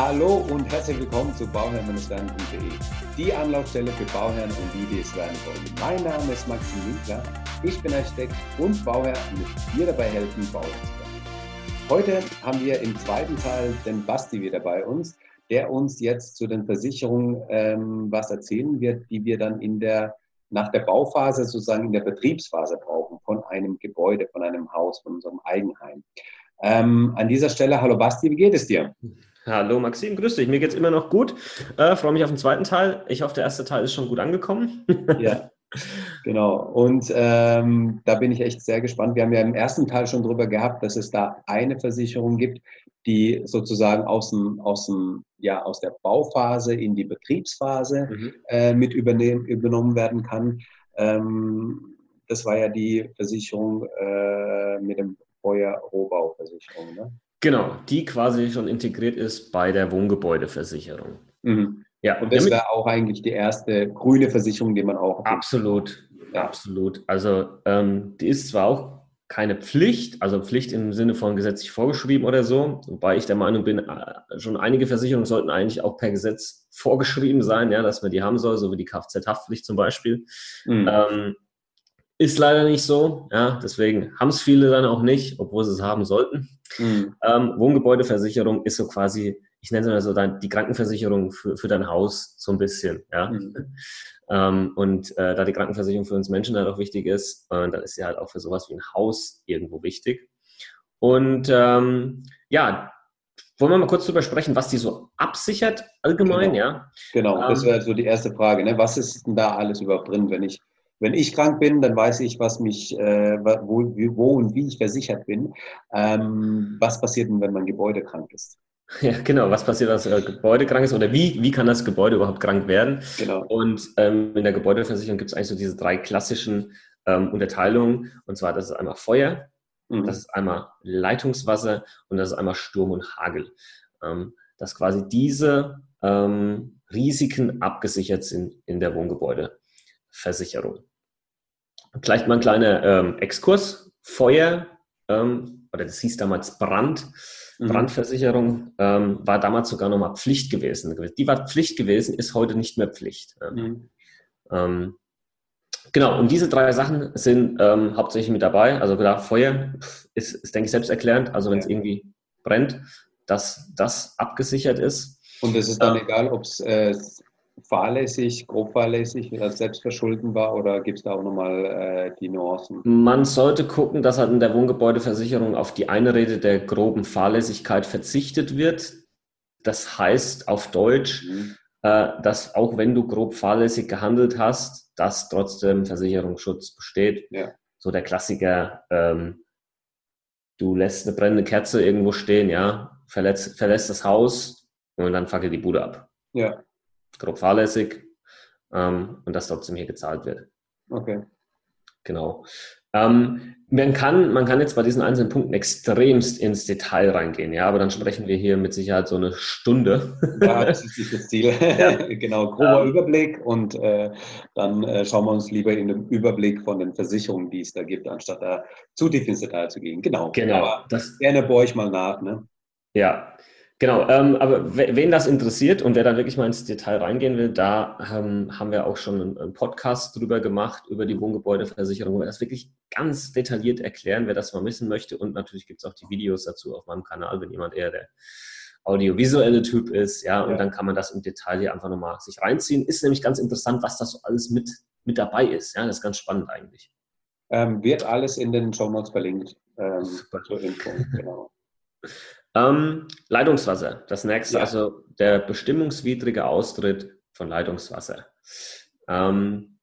Hallo und herzlich willkommen zu bauherrn-werden.de, die Anlaufstelle für Bauherren und die, die es werden wollen. Mein Name ist Maxim Winkler, ich bin Architekt und Bauherr und möchte dir dabei helfen, Bauherr zu werden. Heute haben wir im zweiten Teil den Basti wieder bei uns, der uns jetzt zu den Versicherungen ähm, was erzählen wird, die wir dann in der, nach der Bauphase sozusagen in der Betriebsphase brauchen von einem Gebäude, von einem Haus, von unserem Eigenheim. Ähm, an dieser Stelle, hallo Basti, wie geht es dir? Hallo Maxim, grüß dich. Mir geht es immer noch gut. Äh, Freue mich auf den zweiten Teil. Ich hoffe, der erste Teil ist schon gut angekommen. ja, genau. Und ähm, da bin ich echt sehr gespannt. Wir haben ja im ersten Teil schon darüber gehabt, dass es da eine Versicherung gibt, die sozusagen aus, dem, aus, dem, ja, aus der Bauphase in die Betriebsphase mhm. äh, mit übernommen werden kann. Ähm, das war ja die Versicherung äh, mit dem Feuer-Rohbauversicherung. Ne? Genau, die quasi schon integriert ist bei der Wohngebäudeversicherung. Mhm. Ja, und das wäre auch eigentlich die erste grüne Versicherung, die man auch. Absolut, ja. absolut. Also ähm, die ist zwar auch keine Pflicht, also Pflicht im Sinne von gesetzlich vorgeschrieben oder so, wobei ich der Meinung bin, äh, schon einige Versicherungen sollten eigentlich auch per Gesetz vorgeschrieben sein, ja, dass man die haben soll, so wie die Kfz-Haftpflicht zum Beispiel. Mhm. Ähm, ist leider nicht so, ja, deswegen haben es viele dann auch nicht, obwohl sie es haben sollten. Mhm. Ähm, Wohngebäudeversicherung ist so quasi, ich nenne es mal so dein, die Krankenversicherung für, für dein Haus so ein bisschen, ja. Mhm. Ähm, und äh, da die Krankenversicherung für uns Menschen halt auch wichtig ist, äh, dann ist sie halt auch für sowas wie ein Haus irgendwo wichtig. Und ähm, ja, wollen wir mal kurz darüber sprechen, was die so absichert allgemein, genau. ja? Genau, das wäre so die erste Frage. Ne? Was ist denn da alles überhaupt drin, wenn ich wenn ich krank bin, dann weiß ich, was mich, äh, wo, wo, und wie ich versichert bin. Ähm, was passiert denn, wenn mein Gebäude krank ist? Ja, genau. Was passiert, wenn das äh, Gebäude krank ist oder wie, wie kann das Gebäude überhaupt krank werden? Genau. Und ähm, in der Gebäudeversicherung gibt es eigentlich so diese drei klassischen ähm, Unterteilungen. Und zwar, das ist einmal Feuer, mhm. das ist einmal Leitungswasser und das ist einmal Sturm und Hagel. Ähm, dass quasi diese ähm, Risiken abgesichert sind in der Wohngebäudeversicherung. Gleich mal ein kleiner ähm, Exkurs. Feuer, ähm, oder das hieß damals Brand, mhm. Brandversicherung, ähm, war damals sogar nochmal Pflicht gewesen. Die war Pflicht gewesen, ist heute nicht mehr Pflicht. Mhm. Ähm, genau, und diese drei Sachen sind ähm, hauptsächlich mit dabei. Also klar, Feuer ist, ist denke ich, selbsterklärend. Also wenn es ja. irgendwie brennt, dass das abgesichert ist. Und es ist dann ähm, egal, ob es äh, fahrlässig, grob fahrlässig, selbstverschulden war oder gibt es da auch nochmal äh, die Nuancen? Man sollte gucken, dass halt in der Wohngebäudeversicherung auf die Einrede der groben Fahrlässigkeit verzichtet wird. Das heißt auf Deutsch, mhm. äh, dass auch wenn du grob fahrlässig gehandelt hast, dass trotzdem Versicherungsschutz besteht. Ja. So der Klassiker, ähm, du lässt eine brennende Kerze irgendwo stehen, ja, verlässt, verlässt das Haus und dann fackelt die Bude ab. Ja grob fahrlässig ähm, und dass trotzdem hier gezahlt wird. Okay. Genau. Ähm, man, kann, man kann jetzt bei diesen einzelnen Punkten extremst ins Detail reingehen, ja, aber dann sprechen wir hier mit Sicherheit so eine Stunde. Ja, das ist nicht das Ziel. Ja. genau, grober ähm, Überblick und äh, dann äh, schauen wir uns lieber in dem Überblick von den Versicherungen, die es da gibt, anstatt da zu tief ins Detail zu gehen. Genau. genau aber das, gerne bohre ich mal nach. Ne? Ja, Genau, ähm, aber wen das interessiert und wer da wirklich mal ins Detail reingehen will, da ähm, haben wir auch schon einen, einen, Podcast drüber gemacht, über die Wohngebäudeversicherung, wo wir das wirklich ganz detailliert erklären, wer das mal wissen möchte. Und natürlich gibt es auch die Videos dazu auf meinem Kanal, wenn jemand eher der audiovisuelle Typ ist, ja, und ja. dann kann man das im Detail hier einfach nochmal sich reinziehen. Ist nämlich ganz interessant, was das so alles mit, mit dabei ist. Ja, das ist ganz spannend eigentlich. Ähm, wird alles in den Show Notes verlinkt. Ähm, zur Info, genau. Ähm, Leitungswasser, das nächste, ja. also der bestimmungswidrige Austritt von Leitungswasser. Ähm,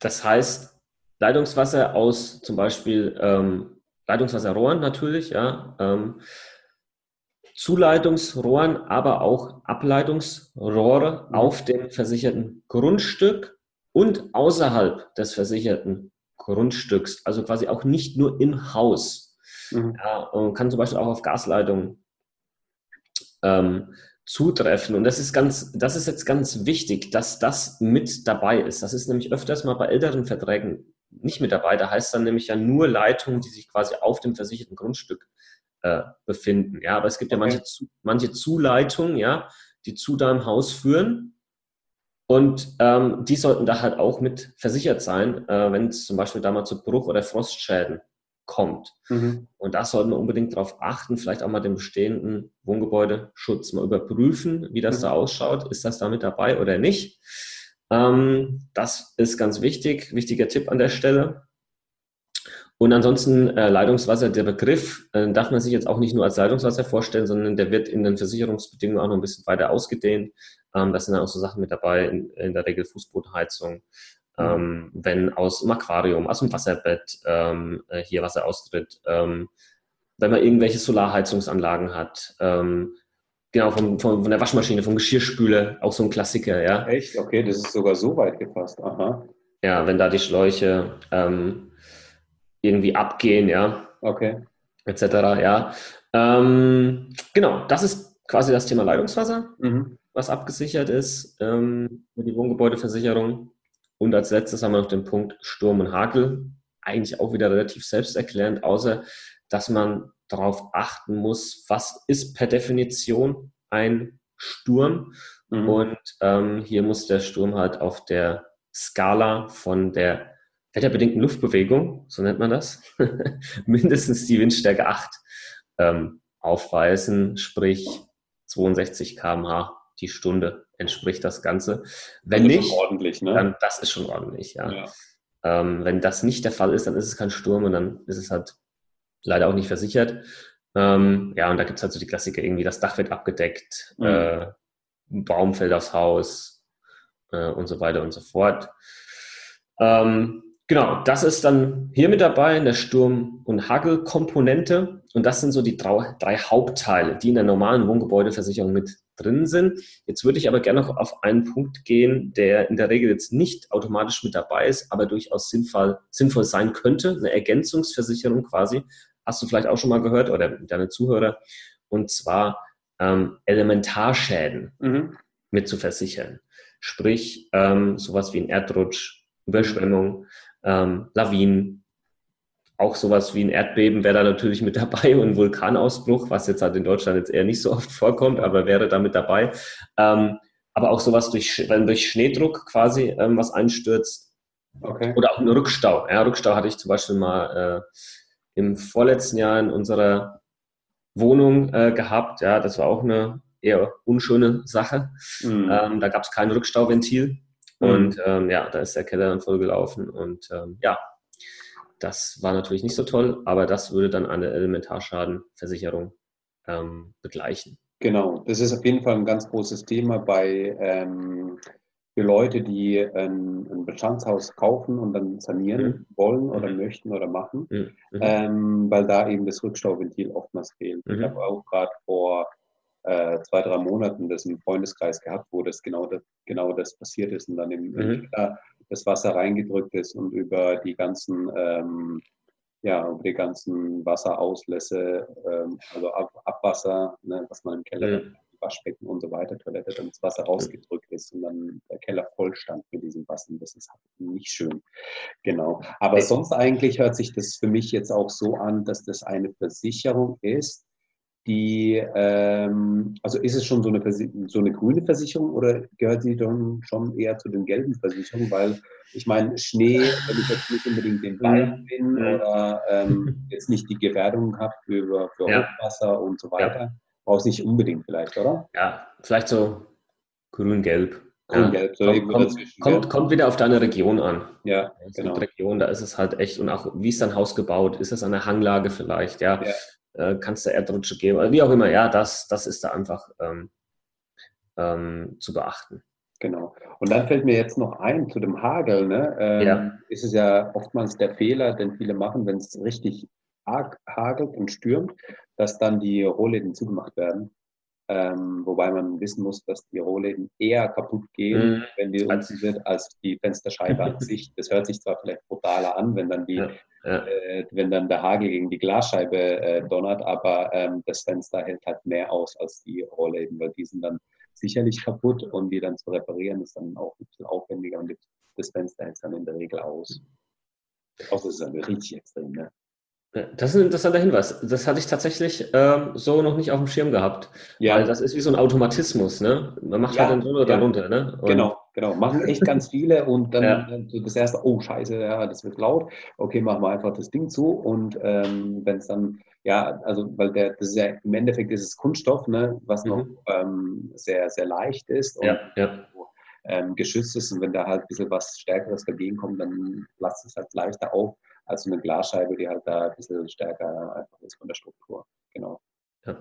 das heißt, Leitungswasser aus zum Beispiel ähm, Leitungswasserrohren natürlich, ja, ähm, Zuleitungsrohren, aber auch Ableitungsrohre mhm. auf dem versicherten Grundstück und außerhalb des versicherten Grundstücks, also quasi auch nicht nur im Haus. Mhm. Ja, und kann zum Beispiel auch auf Gasleitungen ähm, zutreffen. Und das ist ganz, das ist jetzt ganz wichtig, dass das mit dabei ist. Das ist nämlich öfters mal bei älteren Verträgen nicht mit dabei. Da heißt dann nämlich ja nur Leitungen, die sich quasi auf dem versicherten Grundstück äh, befinden. Ja, aber es gibt ja manche, manche Zuleitungen, ja, die zu deinem Haus führen. Und ähm, die sollten da halt auch mit versichert sein, äh, wenn es zum Beispiel da mal zu Bruch- oder Frostschäden kommt. Mhm. Und da sollten wir unbedingt darauf achten, vielleicht auch mal den bestehenden Wohngebäudeschutz mal überprüfen, wie das mhm. da ausschaut. Ist das da mit dabei oder nicht? Ähm, das ist ganz wichtig, wichtiger Tipp an der Stelle. Und ansonsten äh, Leitungswasser, der Begriff äh, darf man sich jetzt auch nicht nur als Leitungswasser vorstellen, sondern der wird in den Versicherungsbedingungen auch noch ein bisschen weiter ausgedehnt. Ähm, das sind dann auch so Sachen mit dabei, in, in der Regel Fußbodenheizung, ähm, wenn aus dem Aquarium, aus dem Wasserbett ähm, äh, hier Wasser austritt, ähm, wenn man irgendwelche Solarheizungsanlagen hat, ähm, genau, von, von, von, der Waschmaschine, vom Geschirrspüler, auch so ein Klassiker, ja. Echt? Okay, das ist sogar so weit gefasst. Aha. Ja, wenn da die Schläuche ähm, irgendwie abgehen, ja. Okay. Etc., ja. Ähm, genau, das ist quasi das Thema Leitungswasser, mhm. was abgesichert ist mit die Wohngebäudeversicherung. Und als letztes haben wir noch den Punkt Sturm und Hagel. Eigentlich auch wieder relativ selbsterklärend, außer dass man darauf achten muss, was ist per Definition ein Sturm. Mhm. Und ähm, hier muss der Sturm halt auf der Skala von der wetterbedingten Luftbewegung, so nennt man das, mindestens die Windstärke 8 ähm, aufweisen, sprich 62 km/h die Stunde entspricht das Ganze. Wenn das nicht, ordentlich, ne? dann das ist schon ordentlich, ja. ja. Ähm, wenn das nicht der Fall ist, dann ist es kein Sturm und dann ist es halt leider auch nicht versichert. Ähm, ja, und da gibt es halt so die Klassiker, irgendwie das Dach wird abgedeckt, mhm. äh, Baum fällt aufs Haus äh, und so weiter und so fort. Ähm, Genau, das ist dann hier mit dabei in der Sturm- und Hagel-Komponente. Und das sind so die drei, drei, Hauptteile, die in der normalen Wohngebäudeversicherung mit drin sind. Jetzt würde ich aber gerne noch auf einen Punkt gehen, der in der Regel jetzt nicht automatisch mit dabei ist, aber durchaus sinnvoll, sinnvoll sein könnte. Eine Ergänzungsversicherung quasi. Hast du vielleicht auch schon mal gehört oder deine Zuhörer. Und zwar ähm, Elementarschäden mhm. mit zu versichern. Sprich, ähm, sowas wie ein Erdrutsch, Überschwemmung, ähm, Lawinen, auch sowas wie ein Erdbeben wäre da natürlich mit dabei und ein Vulkanausbruch, was jetzt halt in Deutschland jetzt eher nicht so oft vorkommt, aber wäre da mit dabei. Ähm, aber auch sowas durch, wenn durch Schneedruck quasi ähm, was einstürzt. Okay. Oder auch ein Rückstau. Ja, Rückstau hatte ich zum Beispiel mal äh, im vorletzten Jahr in unserer Wohnung äh, gehabt. Ja, das war auch eine eher unschöne Sache. Mhm. Ähm, da gab es kein Rückstauventil. Mhm. Und ähm, ja, da ist der Keller dann voll gelaufen. Und ähm, ja, das war natürlich nicht so toll, aber das würde dann eine Elementarschadenversicherung ähm, begleichen. Genau, das ist auf jeden Fall ein ganz großes Thema bei ähm, für Leute, die ein, ein, Bestandshaus kaufen und dann sanieren mhm. wollen oder mhm. möchten oder machen, mhm. ähm, weil da eben das Rückstauventil oftmals fehlt. Ich mhm. habe auch gerade vor äh, zwei, drei Monaten das im Freundeskreis gehabt, wo das genau das, genau das passiert ist und dann im mhm. Das Wasser reingedrückt ist und über die ganzen ähm, ja, über die ganzen Wasserauslässe, ähm, also Ab Abwasser, ne, was man im Keller, mhm. Waschbecken und so weiter, Toilette, dann das Wasser rausgedrückt ist und dann der Keller voll stand mit diesem Wasser. Das ist halt nicht schön. Genau. Aber sonst eigentlich hört sich das für mich jetzt auch so an, dass das eine Versicherung ist, die, ähm, also ist es schon so eine, so eine grüne Versicherung oder gehört sie dann schon eher zu den gelben Versicherungen? Weil ich meine, Schnee, wenn ich jetzt nicht unbedingt den Wald bin ja. oder ähm, jetzt nicht die Gefährdung habe für, für ja. Hochwasser und so weiter, ja. brauchst nicht unbedingt vielleicht, oder? Ja, vielleicht so grün-gelb. Grün-gelb, so kommt, kommt, kommt, kommt, wieder auf deine Region an. Ja, genau. Region, da ist es halt echt, und auch wie ist dein Haus gebaut? Ist das an der Hanglage vielleicht? Ja. Äh, kannst du Erdrutsche geben oder wie auch immer. Ja, das, das ist da einfach ähm, ähm, zu beachten. Genau. Und dann fällt mir jetzt noch ein zu dem Hagel. Ne? Ähm, ja. Ist es ja oftmals der Fehler, den viele machen, wenn es richtig arg hagelt und stürmt, dass dann die Rohläden zugemacht werden. Ähm, wobei man wissen muss, dass die Rohläden eher kaputt gehen, mhm. wenn die unten wird, als die Fensterscheibe an sich. Das hört sich zwar vielleicht brutaler an, wenn dann die ja ja. äh, wenn dann der Hagel gegen die Glasscheibe äh, donnert, aber ähm, das Fenster hält halt mehr aus als die Rollläden, weil die sind dann sicherlich kaputt und die dann zu reparieren ist dann auch ein bisschen aufwendiger und das Fenster hält dann in der Regel aus. Außer es ist dann richtig extrem, ne? Das ist ein interessanter Hinweis. Das hatte ich tatsächlich ähm, so noch nicht auf dem Schirm gehabt. Ja. Weil das ist wie so ein Automatismus, ne? Man macht ja, halt dann drunter oder ja. darunter, ne? Und genau, genau. Machen echt ganz viele und dann ja. das erste, oh Scheiße, ja, das wird laut. Okay, machen wir einfach das Ding zu und ähm, wenn es dann, ja, also weil der, das ist ja im Endeffekt ist es Kunststoff, ne, was mhm. noch ähm, sehr, sehr leicht ist und ja, ja. Ähm, geschützt ist und wenn da halt ein bisschen was Stärkeres dagegen kommt, dann lasst es halt leichter auf als eine Glasscheibe, die halt da ein bisschen stärker einfach ist von der Struktur. Genau. Ja.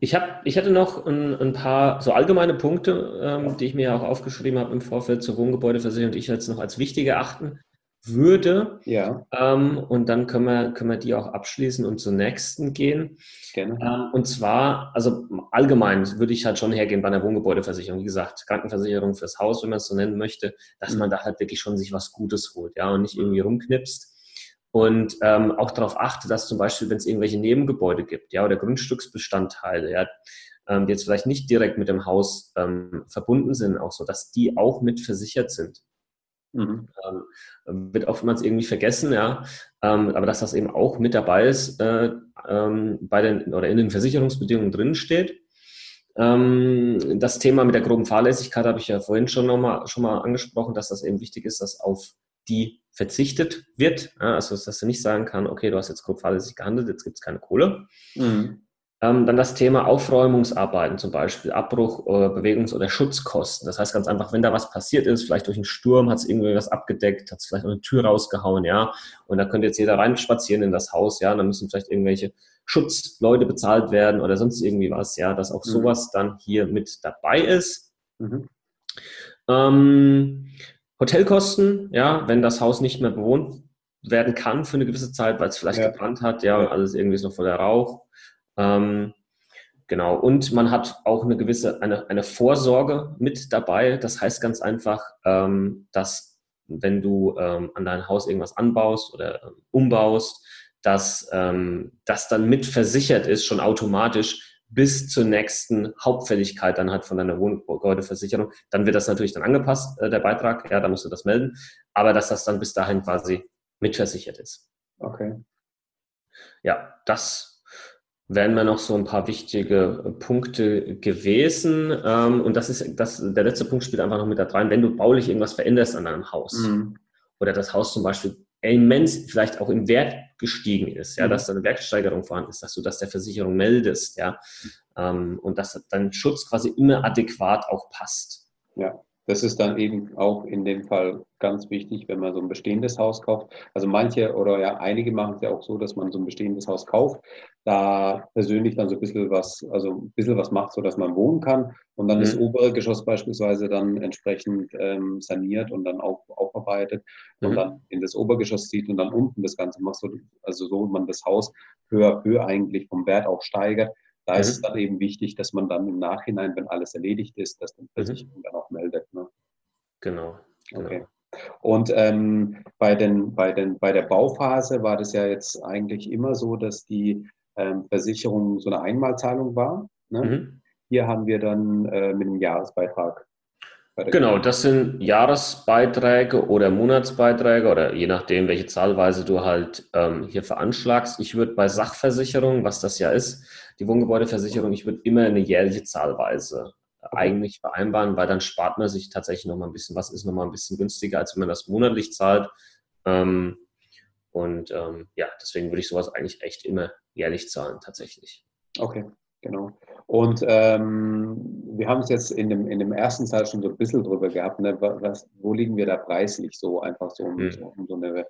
Ich, hab, ich hatte noch ein, ein paar so allgemeine Punkte, ähm, die ich mir auch aufgeschrieben habe im Vorfeld zur Wohngebäudeversicherung, die ich jetzt noch als wichtig erachten würde. Ja. Ähm, und dann können wir, können wir die auch abschließen und zur nächsten gehen. Gerne. Ähm, und zwar, also allgemein würde ich halt schon hergehen bei einer Wohngebäudeversicherung. Wie gesagt, Krankenversicherung fürs Haus, wenn man es so nennen möchte, dass mhm. man da halt wirklich schon sich was Gutes holt, ja, und nicht irgendwie rumknipst und ähm, auch darauf achte, dass zum Beispiel, wenn es irgendwelche Nebengebäude gibt, ja, oder Grundstücksbestandteile, ja, ähm, die jetzt vielleicht nicht direkt mit dem Haus ähm, verbunden sind, auch so, dass die auch mit versichert sind. Mhm. Ähm, wird oftmals irgendwie vergessen, ja, ähm, aber dass das eben auch mit dabei ist, äh, ähm, bei den oder in den Versicherungsbedingungen drin steht. Ähm, das Thema mit der groben Fahrlässigkeit habe ich ja vorhin schon, noch mal, schon mal angesprochen, dass das eben wichtig ist, dass auf die verzichtet wird. Also, dass du nicht sagen kann, okay, du hast jetzt grob fahrlässig gehandelt, jetzt gibt es keine Kohle. Mhm. Ähm, dann das Thema Aufräumungsarbeiten zum Beispiel, Abbruch, äh, Bewegungs- oder Schutzkosten. Das heißt ganz einfach, wenn da was passiert ist, vielleicht durch einen Sturm, hat es irgendwie was abgedeckt, hat es vielleicht eine Tür rausgehauen, ja, und da könnte jetzt jeder reinspazieren in das Haus, ja, und dann müssen vielleicht irgendwelche Schutzleute bezahlt werden oder sonst irgendwie was, ja, dass auch mhm. sowas dann hier mit dabei ist. Mhm. Ähm, Hotelkosten, ja, wenn das Haus nicht mehr bewohnt werden kann für eine gewisse Zeit, weil es vielleicht ja. gebrannt hat, ja, und alles irgendwie ist noch voller Rauch. Ähm, genau. Und man hat auch eine gewisse, eine, eine Vorsorge mit dabei. Das heißt ganz einfach, ähm, dass wenn du ähm, an dein Haus irgendwas anbaust oder ähm, umbaust, dass ähm, das dann mit versichert ist, schon automatisch, bis zur nächsten Hauptfälligkeit dann halt von deiner Wohngebäudeversicherung. Dann wird das natürlich dann angepasst, äh, der Beitrag, ja, da musst du das melden, aber dass das dann bis dahin quasi mitversichert ist. Okay. Ja, das wären mir noch so ein paar wichtige Punkte gewesen. Ähm, und das ist, das, der letzte Punkt spielt einfach noch mit da rein, wenn du baulich irgendwas veränderst an deinem Haus mhm. oder das Haus zum Beispiel immens vielleicht auch im Wert gestiegen ist, ja, mhm. dass da eine Wertsteigerung vorhanden ist, dass du das der Versicherung meldest, ja, ähm, und dass dein Schutz quasi immer adäquat auch passt. Ja. Das ist dann eben auch in dem Fall ganz wichtig, wenn man so ein bestehendes Haus kauft. Also manche oder ja einige machen es ja auch so, dass man so ein bestehendes Haus kauft, da persönlich dann so ein bisschen was, also ein bisschen was macht, so dass man wohnen kann und dann mhm. das obere Geschoss beispielsweise dann entsprechend ähm, saniert und dann auch aufarbeitet und mhm. dann in das Obergeschoss zieht und dann unten das Ganze macht, so, also so man das Haus höher à peu eigentlich vom Wert auch steigert. Da mhm. ist es dann eben wichtig, dass man dann im Nachhinein, wenn alles erledigt ist, dass die Versicherung mhm. dann auch meldet. Ne? Genau. genau. Okay. Und ähm, bei, den, bei, den, bei der Bauphase war das ja jetzt eigentlich immer so, dass die ähm, Versicherung so eine Einmalzahlung war. Ne? Mhm. Hier haben wir dann äh, mit einem Jahresbeitrag Genau, das sind Jahresbeiträge oder Monatsbeiträge oder je nachdem, welche Zahlweise du halt ähm, hier veranschlagst. Ich würde bei Sachversicherung, was das ja ist, die Wohngebäudeversicherung, ich würde immer eine jährliche Zahlweise eigentlich vereinbaren, weil dann spart man sich tatsächlich nochmal ein bisschen was, ist nochmal ein bisschen günstiger, als wenn man das monatlich zahlt. Ähm, und ähm, ja, deswegen würde ich sowas eigentlich echt immer jährlich zahlen, tatsächlich. Okay, genau. Und ähm, wir haben es jetzt in dem, in dem ersten Teil schon so ein bisschen drüber gehabt. Ne? Was, wo liegen wir da preislich so einfach so, um, hm. so, um so, eine,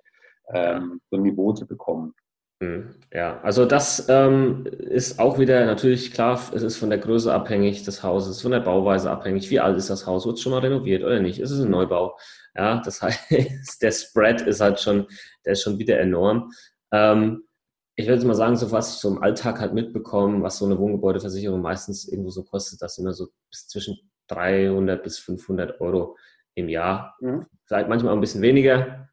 ähm, so ein Niveau zu bekommen? Hm. Ja, also das ähm, ist auch wieder natürlich klar, es ist von der Größe abhängig des Hauses, von der Bauweise abhängig. Wie alt ist das Haus? Wird es schon mal renoviert oder nicht? Ist es ein Neubau? Ja, das heißt, der Spread ist halt schon, der ist schon wieder enorm. Ähm, ich würde mal sagen, so was ich so im Alltag halt mitbekomme, was so eine Wohngebäudeversicherung meistens irgendwo so kostet, das immer so bis zwischen 300 bis 500 Euro im Jahr. Mhm. Vielleicht manchmal auch ein bisschen weniger,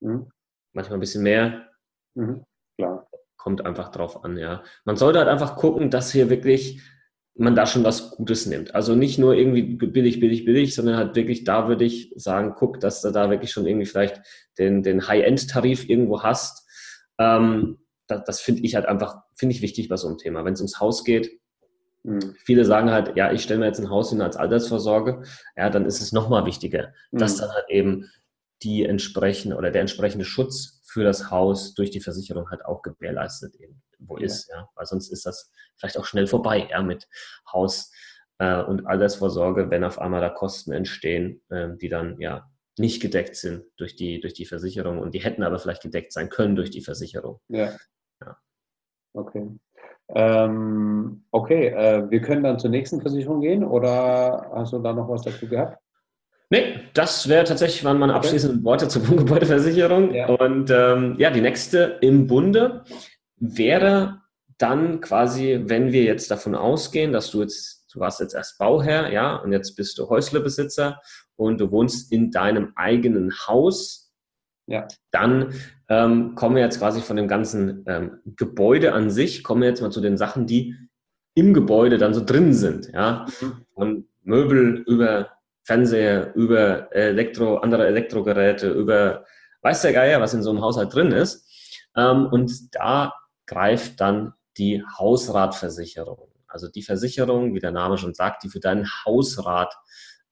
mhm. manchmal ein bisschen mehr. Mhm. Klar. Kommt einfach drauf an, ja. Man sollte halt einfach gucken, dass hier wirklich man da schon was Gutes nimmt. Also nicht nur irgendwie billig, billig, billig, sondern halt wirklich, da würde ich sagen, guck, dass du da wirklich schon irgendwie vielleicht den, den High-End-Tarif irgendwo hast. Ähm, das, das finde ich halt einfach, finde ich wichtig bei so einem Thema. Wenn es ums Haus geht, mhm. viele sagen halt, ja, ich stelle mir jetzt ein Haus hin als Altersvorsorge, ja, dann ist es nochmal wichtiger, mhm. dass dann halt eben die entsprechende oder der entsprechende Schutz für das Haus durch die Versicherung halt auch gewährleistet eben wo ja. ist, ja, weil sonst ist das vielleicht auch schnell vorbei, ja, mit Haus äh, und Altersvorsorge, wenn auf einmal da Kosten entstehen, äh, die dann ja nicht gedeckt sind durch die, durch die Versicherung und die hätten aber vielleicht gedeckt sein können durch die Versicherung. Ja. Okay. Ähm, okay, äh, wir können dann zur nächsten Versicherung gehen oder hast du da noch was dazu gehabt? Nee, das wäre tatsächlich waren meine abschließenden Worte zur Wohngebäudeversicherung. Ja. Und ähm, ja, die nächste im Bunde wäre dann quasi, wenn wir jetzt davon ausgehen, dass du jetzt, du warst jetzt erst Bauherr, ja, und jetzt bist du Häuslebesitzer und du wohnst in deinem eigenen Haus, ja. dann ähm, kommen wir jetzt quasi von dem ganzen ähm, Gebäude an sich, kommen wir jetzt mal zu den Sachen, die im Gebäude dann so drin sind, ja, mhm. von Möbel über Fernseher, über Elektro, andere Elektrogeräte, über weiß der Geier, was in so einem Haushalt drin ist. Ähm, und da greift dann die Hausratversicherung. Also die Versicherung, wie der Name schon sagt, die für deinen Hausrat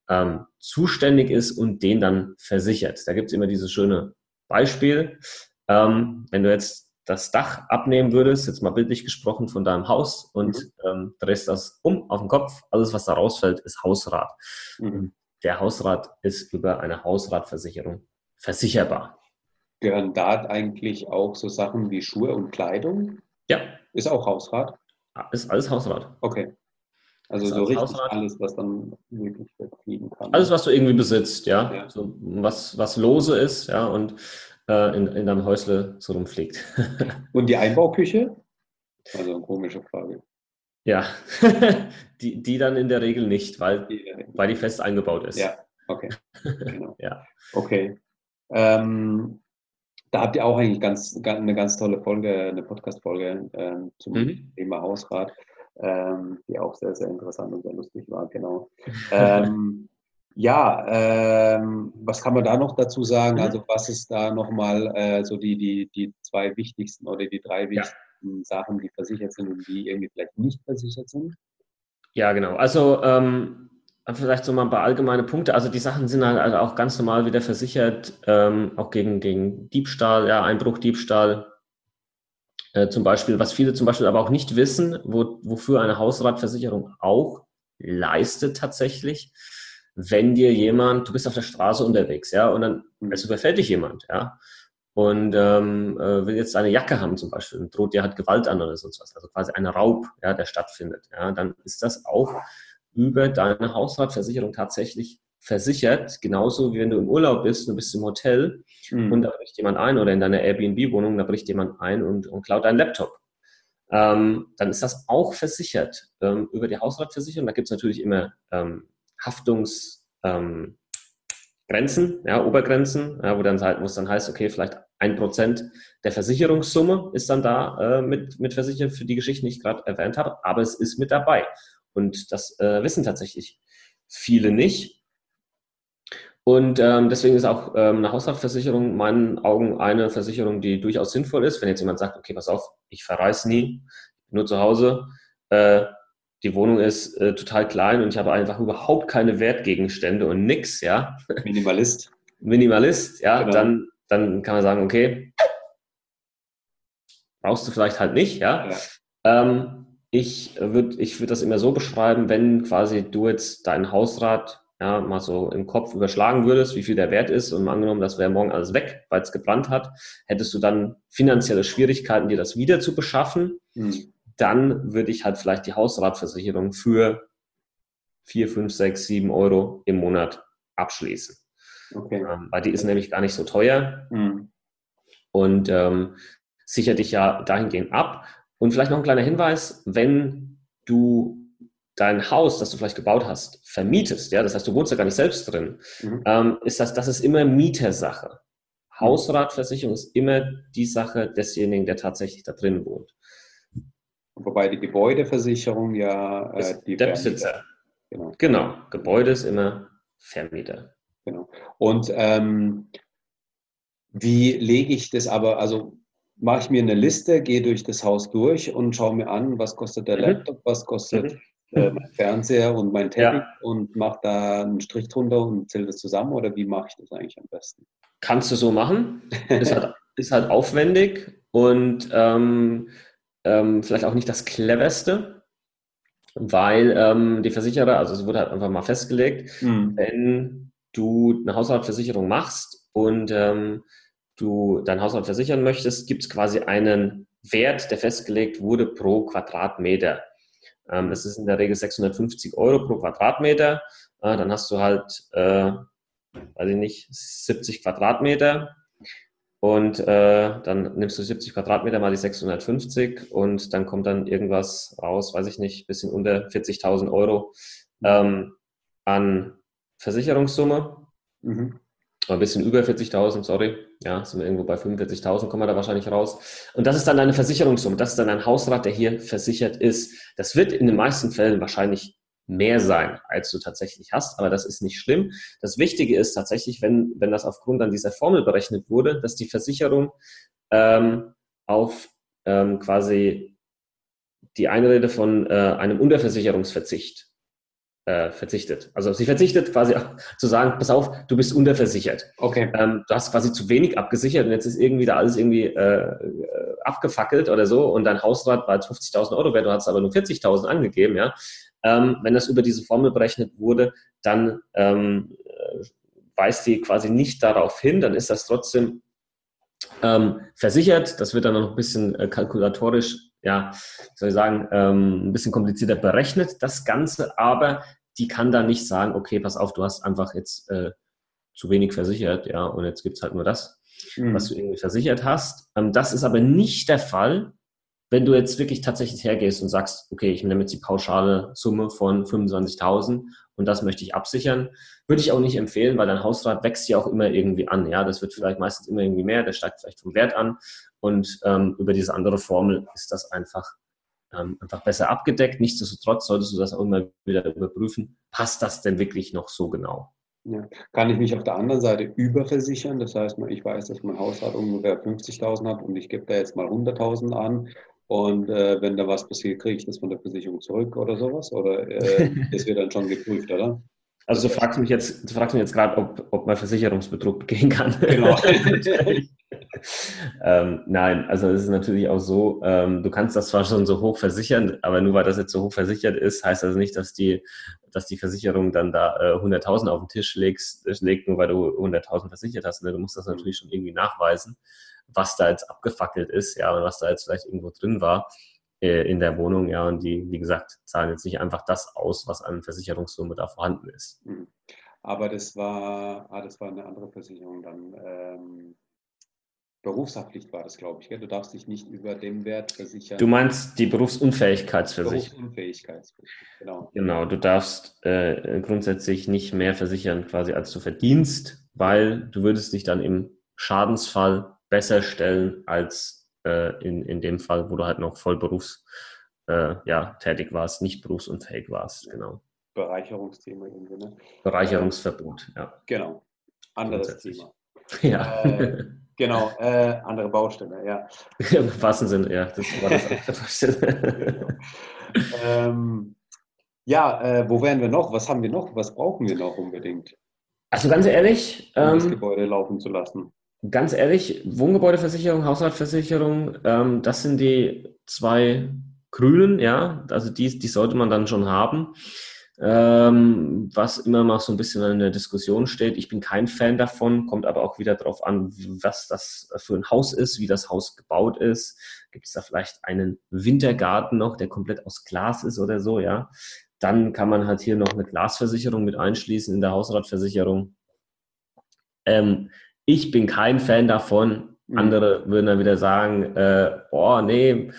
ähm, zuständig ist und den dann versichert. Da gibt es immer dieses schöne Beispiel. Ähm, wenn du jetzt das Dach abnehmen würdest, jetzt mal bildlich gesprochen von deinem Haus und mhm. ähm, drehst das um auf den Kopf, alles was da rausfällt, ist Hausrat. Mhm. Der Hausrat ist über eine Hausratversicherung versicherbar. Gehören da eigentlich auch so Sachen wie Schuhe und Kleidung? Ja. Ist auch Hausrat? Ist alles Hausrat. Okay. Also so richtig Hausrat. alles, was dann wirklich wegfliegen kann. Alles, was du irgendwie besitzt, ja. ja. So, was, was lose ist, ja, und äh, in, in deinem Häusle so rumfliegt. und die Einbauküche? Also eine komische Frage. Ja, die, die dann in der Regel nicht, weil die, weil die fest eingebaut ist. Ja, okay. Genau. ja. Okay. Ähm, da habt ihr auch eigentlich ganz, eine ganz tolle Folge, eine Podcast-Folge ähm, zum mhm. Thema Hausrat, ähm, die auch sehr, sehr interessant und sehr lustig war, genau. ähm, ja, ähm, was kann man da noch dazu sagen? Mhm. Also was ist da nochmal äh, so die, die, die zwei wichtigsten oder die drei wichtigsten ja. Sachen, die versichert sind und die irgendwie vielleicht nicht versichert sind? Ja, genau. Also ähm, Vielleicht so mal ein paar allgemeine Punkte. Also die Sachen sind halt also auch ganz normal wieder versichert, ähm, auch gegen, gegen Diebstahl, ja, Einbruch, Diebstahl. Äh, zum Beispiel, was viele zum Beispiel aber auch nicht wissen, wo, wofür eine Hausratversicherung auch leistet tatsächlich, wenn dir jemand, du bist auf der Straße unterwegs, ja, und dann es überfällt dich jemand, ja, und ähm, äh, will jetzt eine Jacke haben zum Beispiel und droht dir halt Gewalt an oder sonst was, also quasi ein Raub, ja, der stattfindet, ja, dann ist das auch über deine Hausratversicherung tatsächlich versichert, genauso wie wenn du im Urlaub bist, du bist im Hotel mhm. und da bricht jemand ein oder in deiner Airbnb-Wohnung, da bricht jemand ein und, und klaut deinen Laptop. Ähm, dann ist das auch versichert ähm, über die Hausratversicherung. Da gibt es natürlich immer ähm, Haftungsgrenzen, ähm, ja, Obergrenzen, ja, wo dann halt, wo es dann heißt, okay, vielleicht ein Prozent der Versicherungssumme ist dann da äh, mit, mit versichert für die Geschichten, die ich gerade erwähnt habe, aber es ist mit dabei. Und das äh, wissen tatsächlich viele nicht. Und ähm, deswegen ist auch ähm, eine Hausratversicherung in meinen Augen eine Versicherung, die durchaus sinnvoll ist. Wenn jetzt jemand sagt, okay, pass auf, ich verreise nie, nur zu Hause, äh, die Wohnung ist äh, total klein und ich habe einfach überhaupt keine Wertgegenstände und nix, ja. Minimalist. Minimalist, ja, genau. dann, dann kann man sagen, okay, brauchst du vielleicht halt nicht, ja. ja. Ähm, ich würde ich würd das immer so beschreiben, wenn quasi du jetzt deinen Hausrat ja, mal so im Kopf überschlagen würdest, wie viel der Wert ist und angenommen, das wäre morgen alles weg, weil es gebrannt hat, hättest du dann finanzielle Schwierigkeiten, dir das wieder zu beschaffen, mhm. dann würde ich halt vielleicht die Hausratversicherung für 4, 5, 6, 7 Euro im Monat abschließen. Okay. Ähm, weil die ist nämlich gar nicht so teuer mhm. und ähm, sichert dich ja dahingehend ab. Und vielleicht noch ein kleiner Hinweis, wenn du dein Haus, das du vielleicht gebaut hast, vermietest, ja, das heißt, du wohnst ja gar nicht selbst drin, mhm. ähm, ist das, das ist immer Mietersache. Hausratversicherung ist immer die Sache desjenigen, der tatsächlich da drin wohnt. Wobei die Gebäudeversicherung ja äh, die der Besitzer. Genau. genau. Gebäude ist immer Vermieter. Genau. Und ähm, wie lege ich das aber, also mache ich mir eine Liste, gehe durch das Haus durch und schaue mir an, was kostet der mhm. Laptop, was kostet mhm. Äh, mein Fernseher und mein Teppich ja. und mache da einen Strich drunter und zähle das zusammen oder wie mache ich das eigentlich am besten? Kannst du so machen. Ist halt, ist halt aufwendig und ähm, ähm, vielleicht auch nicht das cleverste, weil ähm, die Versicherer, also es wurde halt einfach mal festgelegt, mhm. wenn du eine Haushaltsversicherung machst und ähm, du dein Haushalt versichern möchtest, gibt es quasi einen Wert, der festgelegt wurde pro Quadratmeter. Ähm, das ist in der Regel 650 Euro pro Quadratmeter. Äh, dann hast du halt, äh, weiß ich nicht, 70 Quadratmeter. Und äh, dann nimmst du 70 Quadratmeter mal die 650 und dann kommt dann irgendwas raus, weiß ich nicht, bisschen unter 40.000 Euro ähm, an Versicherungssumme. Mhm ein bisschen über 40.000, sorry, ja, sind wir irgendwo bei 45.000, kommen wir da wahrscheinlich raus. Und das ist dann eine Versicherungssumme, das ist dann ein Hausrat, der hier versichert ist. Das wird in den meisten Fällen wahrscheinlich mehr sein, als du tatsächlich hast, aber das ist nicht schlimm. Das Wichtige ist tatsächlich, wenn, wenn das aufgrund dann dieser Formel berechnet wurde, dass die Versicherung ähm, auf ähm, quasi die Einrede von äh, einem Unterversicherungsverzicht äh, verzichtet. Also sie verzichtet quasi zu sagen, pass auf, du bist unterversichert. Okay. Ähm, du hast quasi zu wenig abgesichert und jetzt ist irgendwie da alles irgendwie äh, äh abgefackelt oder so und dein Hausrat war 50.000 Euro wert, du hast aber nur 40.000 angegeben, ja. Ähm, wenn das über diese Formel berechnet wurde, dann ähm, äh, weist die quasi nicht darauf hin, dann ist das trotzdem ähm, versichert. Das wird dann noch ein bisschen äh, kalkulatorisch ja, soll ich sagen, ähm, ein bisschen komplizierter berechnet, das Ganze, aber die kann da nicht sagen, okay, pass auf, du hast einfach jetzt äh, zu wenig versichert, ja, und jetzt gibt es halt nur das, mhm. was du irgendwie versichert hast. Ähm, das ist aber nicht der Fall, wenn du jetzt wirklich tatsächlich hergehst und sagst, okay, ich nehme jetzt die pauschale Summe von 25.000 und das möchte ich absichern, würde ich auch nicht empfehlen, weil dein Hausrat wächst ja auch immer irgendwie an. Ja, das wird vielleicht meistens immer irgendwie mehr, der steigt vielleicht vom Wert an und ähm, über diese andere Formel ist das einfach, ähm, einfach besser abgedeckt. Nichtsdestotrotz solltest du das auch immer wieder überprüfen. Passt das denn wirklich noch so genau? Ja. Kann ich mich auf der anderen Seite überversichern? Das heißt, ich weiß, dass mein Hausrat ungefähr 50.000 hat und ich gebe da jetzt mal 100.000 an. Und äh, wenn da was passiert, kriege ich das von der Versicherung zurück oder sowas? Oder äh, das wird dann schon geprüft, oder? Also du fragst mich jetzt, du fragst mich jetzt gerade, ob, ob man Versicherungsbetrug gehen kann. Genau. ähm, nein, also es ist natürlich auch so, ähm, du kannst das zwar schon so hoch versichern, aber nur weil das jetzt so hoch versichert ist, heißt das nicht, dass die, dass die Versicherung dann da äh, 100.000 auf den Tisch legst, legt, nur weil du 100.000 versichert hast. Ne? Du musst das natürlich schon irgendwie nachweisen, was da jetzt abgefackelt ist, ja, und was da jetzt vielleicht irgendwo drin war. Äh, in der Wohnung, ja, und die, wie gesagt, zahlen jetzt nicht einfach das aus, was an Versicherungssumme da vorhanden ist. Hm. Aber das war, ah, das war eine andere Versicherung dann. Ähm, Berufshaftpflicht war das, glaube ich. Gell? Du darfst dich nicht über den Wert versichern. Du meinst die Berufsunfähigkeitsversicherung? Berufsunfähigkeitsversicherung, genau. Genau, du darfst äh, grundsätzlich nicht mehr versichern, quasi als du verdienst, weil du würdest dich dann im Schadensfall besser stellen als äh, in, in dem Fall, wo du halt noch voll berufs, äh, ja, tätig warst, nicht berufsunfähig warst, genau. Bereicherungsthema irgendwie, ne? Bereicherungsverbot, ja. Genau. Anderes Thema. Ja. Äh, genau, äh, andere Baustelle, ja. Im wahrsten Sinne, ja, das war das andere Baustelle. ähm, ja, äh, wo wären wir noch? Was haben wir noch? Was brauchen wir noch unbedingt? Also ganz ehrlich, um ähm, das Gebäude laufen zu lassen ganz ehrlich, Wohngebäudeversicherung, Haushaltsversicherung, ähm, das sind die zwei grünen, ja, also die, die sollte man dann schon haben. Ähm, was immer mal so ein bisschen in der Diskussion steht. Ich bin kein Fan davon, kommt aber auch wieder darauf an, was das für ein Haus ist, wie das Haus gebaut ist. Gibt es da vielleicht einen Wintergarten noch, der komplett aus Glas ist oder so, ja? Dann kann man halt hier noch eine Glasversicherung mit einschließen in der Hausratversicherung. Ähm, ich bin kein Fan davon. Mhm. Andere würden dann wieder sagen, äh, oh nee,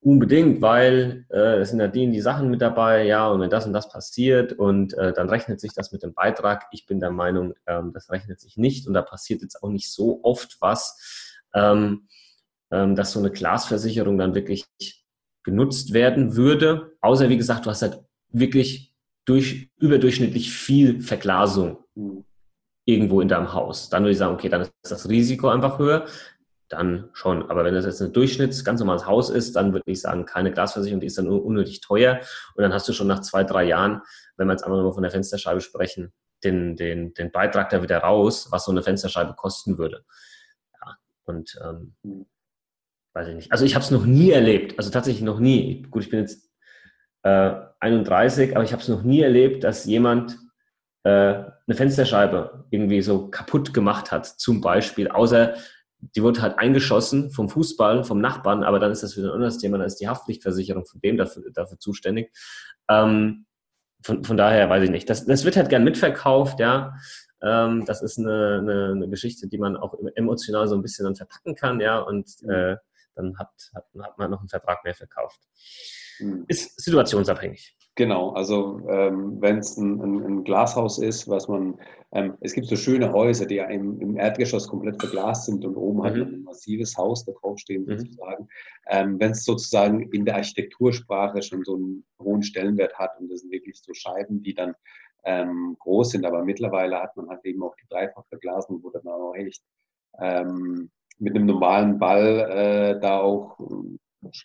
unbedingt, weil äh, es sind ja die, die Sachen mit dabei, ja, und wenn das und das passiert und äh, dann rechnet sich das mit dem Beitrag. Ich bin der Meinung, ähm, das rechnet sich nicht und da passiert jetzt auch nicht so oft was, ähm, ähm, dass so eine Glasversicherung dann wirklich genutzt werden würde. Außer, wie gesagt, du hast halt wirklich durch, überdurchschnittlich viel Verglasung. Mhm irgendwo in deinem Haus. Dann würde ich sagen, okay, dann ist das Risiko einfach höher. dann schon. Aber wenn das jetzt ein Durchschnitts, ganz normales Haus ist, dann würde ich sagen, keine Glasversicherung, die ist dann unnötig teuer. Und dann hast du schon nach zwei, drei Jahren, wenn wir jetzt einfach nur von der Fensterscheibe sprechen, den, den, den Beitrag da wieder raus, was so eine Fensterscheibe kosten würde. Ja, und ähm, weiß ich nicht. Also ich habe es noch nie erlebt, also tatsächlich noch nie. Gut, ich bin jetzt äh, 31, aber ich habe es noch nie erlebt, dass jemand eine Fensterscheibe irgendwie so kaputt gemacht hat, zum Beispiel, außer die wurde halt eingeschossen vom Fußball, vom Nachbarn, aber dann ist das wieder ein anderes Thema, dann ist die Haftpflichtversicherung von dem dafür, dafür zuständig. Ähm, von, von daher weiß ich nicht. Das, das wird halt gern mitverkauft, ja. Ähm, das ist eine, eine, eine, Geschichte, die man auch emotional so ein bisschen dann verpacken kann, ja, und äh, dann hat, hat, hat man noch einen Vertrag mehr verkauft. Mhm. Ist situationsabhängig. Genau, also ähm, wenn es ein, ein, ein, Glashaus ist, was man, ähm, es gibt so schöne Häuser, die ja im, im, Erdgeschoss komplett verglast sind und oben mhm. hat man ein massives Haus da draufstehen mhm. sozusagen. Ähm, wenn es sozusagen in der Architektursprache schon so einen hohen Stellenwert hat und das sind wirklich so Scheiben, die dann ähm, groß sind, aber mittlerweile hat man halt eben auch die Dreifachverglasung, wo dann auch echt ähm, mit einem normalen Ball äh, da auch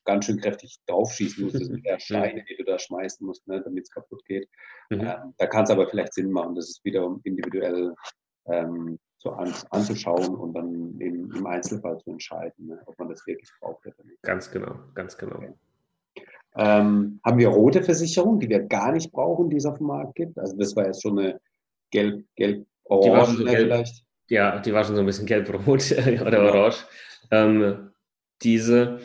ganz schön kräftig draufschießen musst, das mit der Steine, die du da schmeißen musst, ne, damit es kaputt geht. Mhm. Ähm, da kann es aber vielleicht Sinn machen, das ist wiederum individuell ähm, so an, anzuschauen und dann im, im Einzelfall zu entscheiden, ne, ob man das wirklich braucht oder nicht. Ganz genau, ganz genau. Okay. Ähm, haben wir rote Versicherungen, die wir gar nicht brauchen, die es auf dem Markt gibt? Also das war jetzt schon eine gelb, gelb, orange so vielleicht. Ja, die war schon so ein bisschen gelb-rot oder ja. orange. Ähm, diese,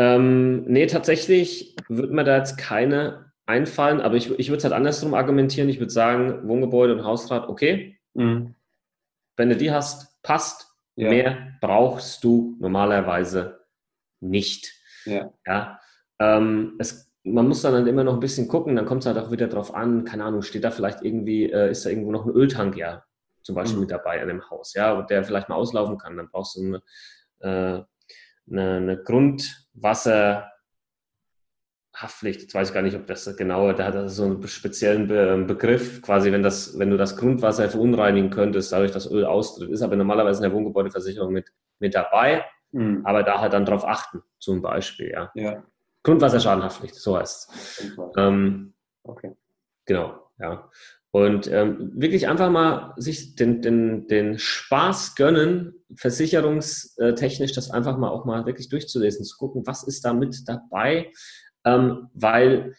ähm, nee, tatsächlich würde mir da jetzt keine einfallen, aber ich, ich würde es halt andersrum argumentieren. Ich würde sagen, Wohngebäude und Hausrat, okay. Mhm. Wenn du die hast, passt. Ja. Mehr brauchst du normalerweise nicht. Ja. ja ähm, es, man muss dann halt immer noch ein bisschen gucken, dann kommt es halt auch wieder drauf an, keine Ahnung, steht da vielleicht irgendwie, äh, ist da irgendwo noch ein Öltank, ja, zum Beispiel mhm. mit dabei an dem Haus, ja, und der vielleicht mal auslaufen kann, dann brauchst du eine, äh, eine, eine Grundwasserhaftpflicht. Jetzt weiß ich gar nicht, ob das genauer, da hat das so einen speziellen Be ähm, Begriff, quasi, wenn, das, wenn du das Grundwasser verunreinigen könntest, dadurch das Öl austritt, ist aber normalerweise in der Wohngebäudeversicherung mit, mit dabei, mhm. aber da halt dann drauf achten, zum Beispiel, ja. ja. Grundwasserschadenhaftpflicht, so heißt es. Ähm, okay. Genau, ja. Und ähm, wirklich einfach mal sich den, den, den Spaß gönnen, versicherungstechnisch das einfach mal auch mal wirklich durchzulesen, zu gucken, was ist da mit dabei, ähm, weil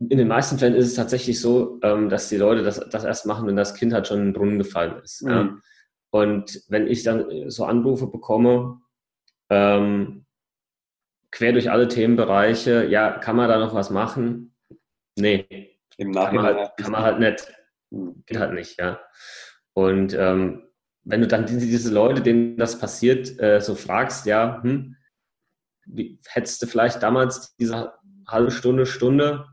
in den meisten Fällen ist es tatsächlich so, ähm, dass die Leute das, das erst machen, wenn das Kind halt schon in den Brunnen gefallen ist. Mhm. Ja. Und wenn ich dann so Anrufe bekomme, ähm, quer durch alle Themenbereiche, ja, kann man da noch was machen? Nee, im Nachhinein. Kann man halt, kann man halt nicht. Hm. Geht halt nicht, ja. Und ähm, wenn du dann diese Leute, denen das passiert, äh, so fragst, ja, hm, wie, hättest du vielleicht damals diese halbe Stunde, Stunde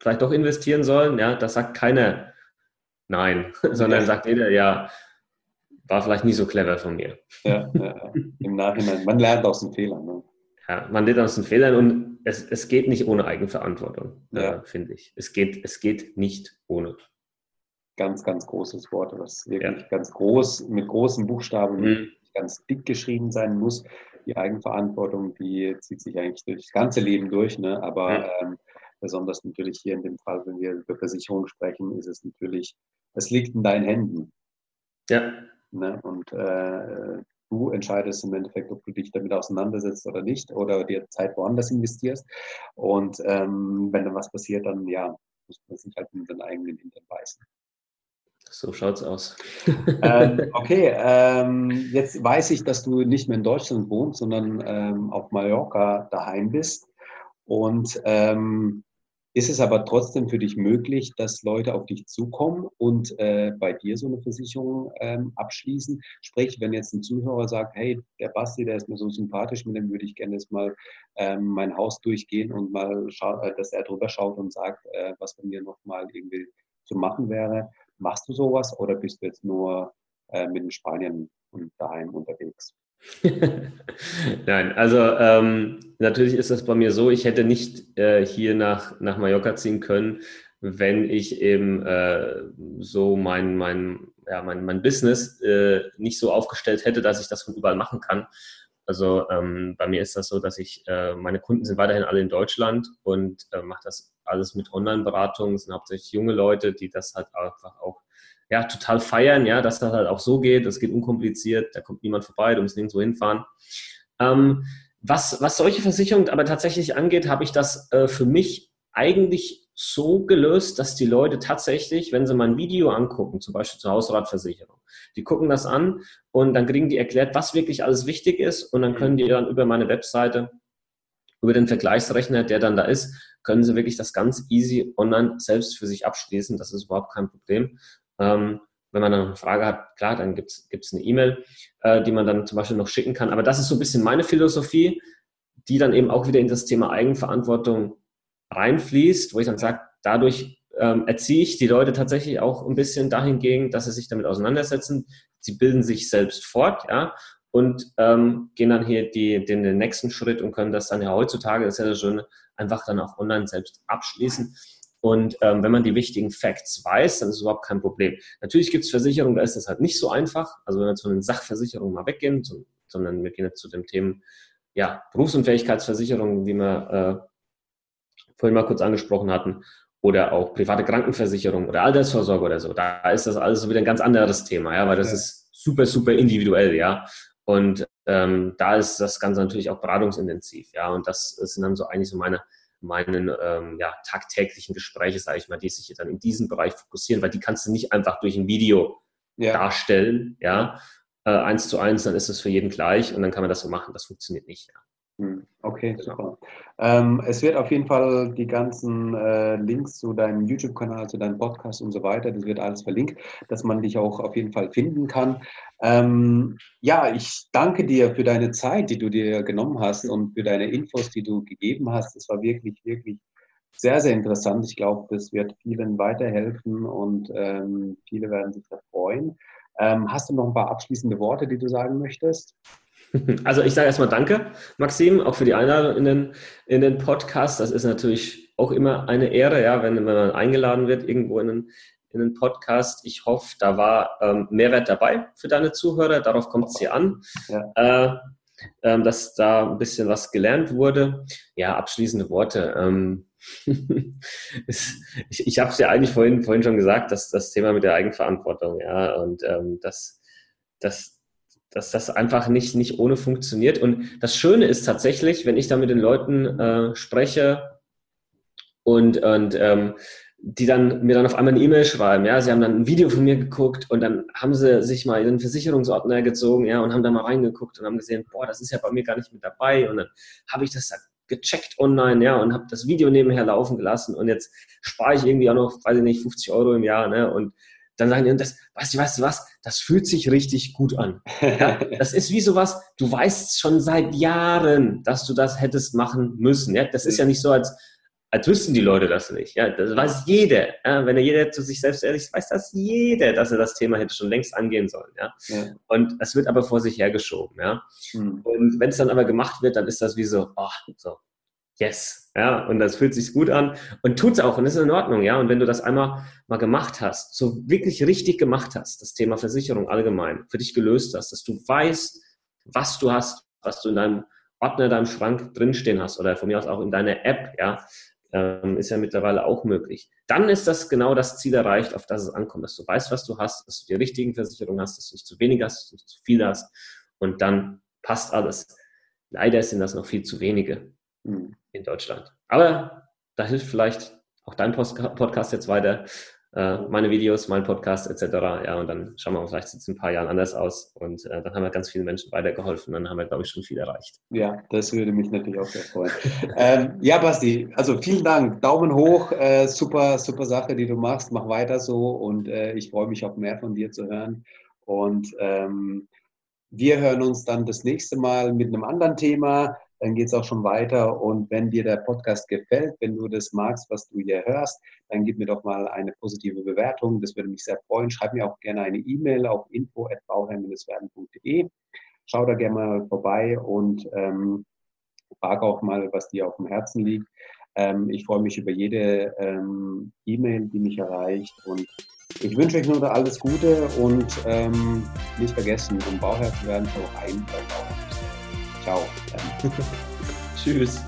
vielleicht doch investieren sollen? Ja, das sagt keiner nein, sondern ja. sagt jeder, ja, war vielleicht nicht so clever von mir. Ja, ja, im Nachhinein. Man lernt aus den Fehlern. Ne? Ja, man lernt aus den Fehlern und es, es geht nicht ohne Eigenverantwortung, ja. äh, finde ich. Es geht, es geht nicht ohne. Ganz, ganz großes Wort, was wirklich ja. ganz groß, mit großen Buchstaben, mhm. ganz dick geschrieben sein muss. Die Eigenverantwortung, die zieht sich eigentlich durch das ganze Leben durch, ne? aber ja. ähm, besonders natürlich hier in dem Fall, wenn wir über Versicherung sprechen, ist es natürlich, es liegt in deinen Händen. Ja. Ne? Und äh, du entscheidest im Endeffekt, ob du dich damit auseinandersetzt oder nicht oder dir Zeit woanders investierst. Und ähm, wenn dann was passiert, dann ja, muss man sich halt mit den eigenen Hintern beißen. So schaut's aus. ähm, okay, ähm, jetzt weiß ich, dass du nicht mehr in Deutschland wohnst, sondern ähm, auf Mallorca daheim bist. Und ähm, ist es aber trotzdem für dich möglich, dass Leute auf dich zukommen und äh, bei dir so eine Versicherung ähm, abschließen? Sprich, wenn jetzt ein Zuhörer sagt, hey, der Basti, der ist mir so sympathisch, mit dem würde ich gerne jetzt mal ähm, mein Haus durchgehen und mal, äh, dass er drüber schaut und sagt, äh, was bei mir noch mal irgendwie zu machen wäre. Machst du sowas oder bist du jetzt nur äh, mit den Spaniern und daheim unterwegs? Nein, also ähm, natürlich ist das bei mir so, ich hätte nicht äh, hier nach, nach Mallorca ziehen können, wenn ich eben äh, so mein, mein, ja, mein, mein Business äh, nicht so aufgestellt hätte, dass ich das von überall machen kann. Also ähm, bei mir ist das so, dass ich, äh, meine Kunden sind weiterhin alle in Deutschland und äh, mache das alles mit Online-Beratungen. Es sind hauptsächlich junge Leute, die das halt einfach auch ja, total feiern, ja, dass das halt auch so geht. Das geht unkompliziert, da kommt niemand vorbei, du musst nirgendwo hinfahren. Ähm, was, was solche Versicherungen aber tatsächlich angeht, habe ich das äh, für mich eigentlich so gelöst, dass die Leute tatsächlich, wenn sie mal ein Video angucken, zum Beispiel zur Hausratversicherung, die gucken das an und dann kriegen die erklärt, was wirklich alles wichtig ist und dann können die dann über meine Webseite, über den Vergleichsrechner, der dann da ist, können sie wirklich das ganz easy online selbst für sich abschließen. Das ist überhaupt kein Problem. Ähm, wenn man dann eine Frage hat, klar, dann gibt es eine E-Mail, äh, die man dann zum Beispiel noch schicken kann. Aber das ist so ein bisschen meine Philosophie, die dann eben auch wieder in das Thema Eigenverantwortung reinfließt, wo ich dann sage, dadurch ähm, erziehe ich die Leute tatsächlich auch ein bisschen dahingegen, dass sie sich damit auseinandersetzen. Sie bilden sich selbst fort, ja, und ähm, gehen dann hier die, den, den nächsten Schritt und können das dann ja heutzutage, das ist ja das Schöne, einfach dann auch online selbst abschließen. Und ähm, wenn man die wichtigen Facts weiß, dann ist es überhaupt kein Problem. Natürlich gibt es Versicherungen, da ist das halt nicht so einfach. Also wenn wir zu den Sachversicherungen mal weggehen, so, sondern wir gehen jetzt zu dem Themen ja, Berufsunfähigkeitsversicherungen, wie wir äh, vorhin mal kurz angesprochen hatten, oder auch private Krankenversicherung oder Altersvorsorge oder so. Da ist das alles so wieder ein ganz anderes Thema, ja, weil das ja. ist super, super individuell, ja. Und ähm, da ist das Ganze natürlich auch beratungsintensiv, ja. Und das sind dann so eigentlich so meine meinen ähm, ja, tagtäglichen Gespräche, sage ich mal, die sich dann in diesem Bereich fokussieren, weil die kannst du nicht einfach durch ein Video ja. darstellen, ja, äh, eins zu eins, dann ist es für jeden gleich und dann kann man das so machen. Das funktioniert nicht. Ja. Hm, okay, genau. super. Ähm, es wird auf jeden Fall die ganzen äh, Links zu deinem YouTube-Kanal, zu deinem Podcast und so weiter, das wird alles verlinkt, dass man dich auch auf jeden Fall finden kann. Ähm, ja, ich danke dir für deine Zeit, die du dir genommen hast und für deine Infos, die du gegeben hast. Das war wirklich, wirklich sehr, sehr interessant. Ich glaube, das wird vielen weiterhelfen und ähm, viele werden sich da freuen. Ähm, hast du noch ein paar abschließende Worte, die du sagen möchtest? Also ich sage erstmal Danke, Maxim, auch für die Einladung in den, in den Podcast. Das ist natürlich auch immer eine Ehre, ja, wenn, wenn man eingeladen wird irgendwo in einen, in einen Podcast. Ich hoffe, da war ähm, Mehrwert dabei für deine Zuhörer. Darauf kommt es hier an. Ja. Äh, ähm, dass da ein bisschen was gelernt wurde. Ja, abschließende Worte. Ähm, ich ich habe es ja eigentlich vorhin, vorhin schon gesagt, dass das Thema mit der Eigenverantwortung, ja, und ähm, dass, dass dass das einfach nicht, nicht ohne funktioniert. Und das Schöne ist tatsächlich, wenn ich da mit den Leuten äh, spreche und, und ähm, die dann mir dann auf einmal eine E-Mail schreiben, ja, sie haben dann ein Video von mir geguckt und dann haben sie sich mal in den Versicherungsordner gezogen, ja, und haben da mal reingeguckt und haben gesehen, boah, das ist ja bei mir gar nicht mit dabei. Und dann habe ich das gecheckt online, ja, und habe das Video nebenher laufen gelassen. Und jetzt spare ich irgendwie auch noch, weiß ich nicht, 50 Euro im Jahr, ne, und dann sagen die, das, weißt du, weißt du was, das fühlt sich richtig gut an. Ja, das ist wie sowas, du weißt schon seit Jahren, dass du das hättest machen müssen. Ja, das ist ja nicht so, als, als wüssten die Leute das nicht. Ja, das weiß jeder. Ja, wenn er jeder zu sich selbst ehrlich ist, weiß das jeder, dass er das Thema hätte schon längst angehen sollen. Ja, ja. und es wird aber vor sich hergeschoben. Ja, mhm. und wenn es dann aber gemacht wird, dann ist das wie so, oh, so, yes, ja, und das fühlt sich gut an und tut's auch und ist in Ordnung, ja. Und wenn du das einmal mal gemacht hast, so wirklich richtig gemacht hast, das Thema Versicherung allgemein für dich gelöst hast, dass du weißt, was du hast, was du in deinem Ordner, deinem Schrank drinstehen hast oder von mir aus auch in deiner App, ja, ähm, ist ja mittlerweile auch möglich. Dann ist das genau das Ziel erreicht, auf das es ankommt, dass du weißt, was du hast, dass du die richtigen Versicherungen hast, dass du nicht zu wenig hast, dass du nicht zu viel hast und dann passt alles. Leider sind das noch viel zu wenige. Mhm in Deutschland. Aber da hilft vielleicht auch dein Podcast jetzt weiter, äh, meine Videos, mein Podcast etc. Ja, und dann schauen wir mal, vielleicht sieht es in ein paar Jahren anders aus und äh, dann haben wir ganz vielen Menschen weitergeholfen. Dann haben wir, glaube ich, schon viel erreicht. Ja, das würde mich natürlich auch sehr freuen. ähm, ja, Basti, also vielen Dank. Daumen hoch. Äh, super, super Sache, die du machst. Mach weiter so und äh, ich freue mich auch mehr von dir zu hören. Und ähm, wir hören uns dann das nächste Mal mit einem anderen Thema dann geht es auch schon weiter. Und wenn dir der Podcast gefällt, wenn du das magst, was du hier hörst, dann gib mir doch mal eine positive Bewertung. Das würde mich sehr freuen. Schreib mir auch gerne eine E-Mail auf info.bauherr-werden.de. Schau da gerne mal vorbei und ähm, frag auch mal, was dir auf dem Herzen liegt. Ähm, ich freue mich über jede ähm, E-Mail, die mich erreicht und Ich wünsche euch nur alles Gute und ähm, nicht vergessen, um Bauherr zu werden, schon rein Bauherr. Ciao. Tschüss.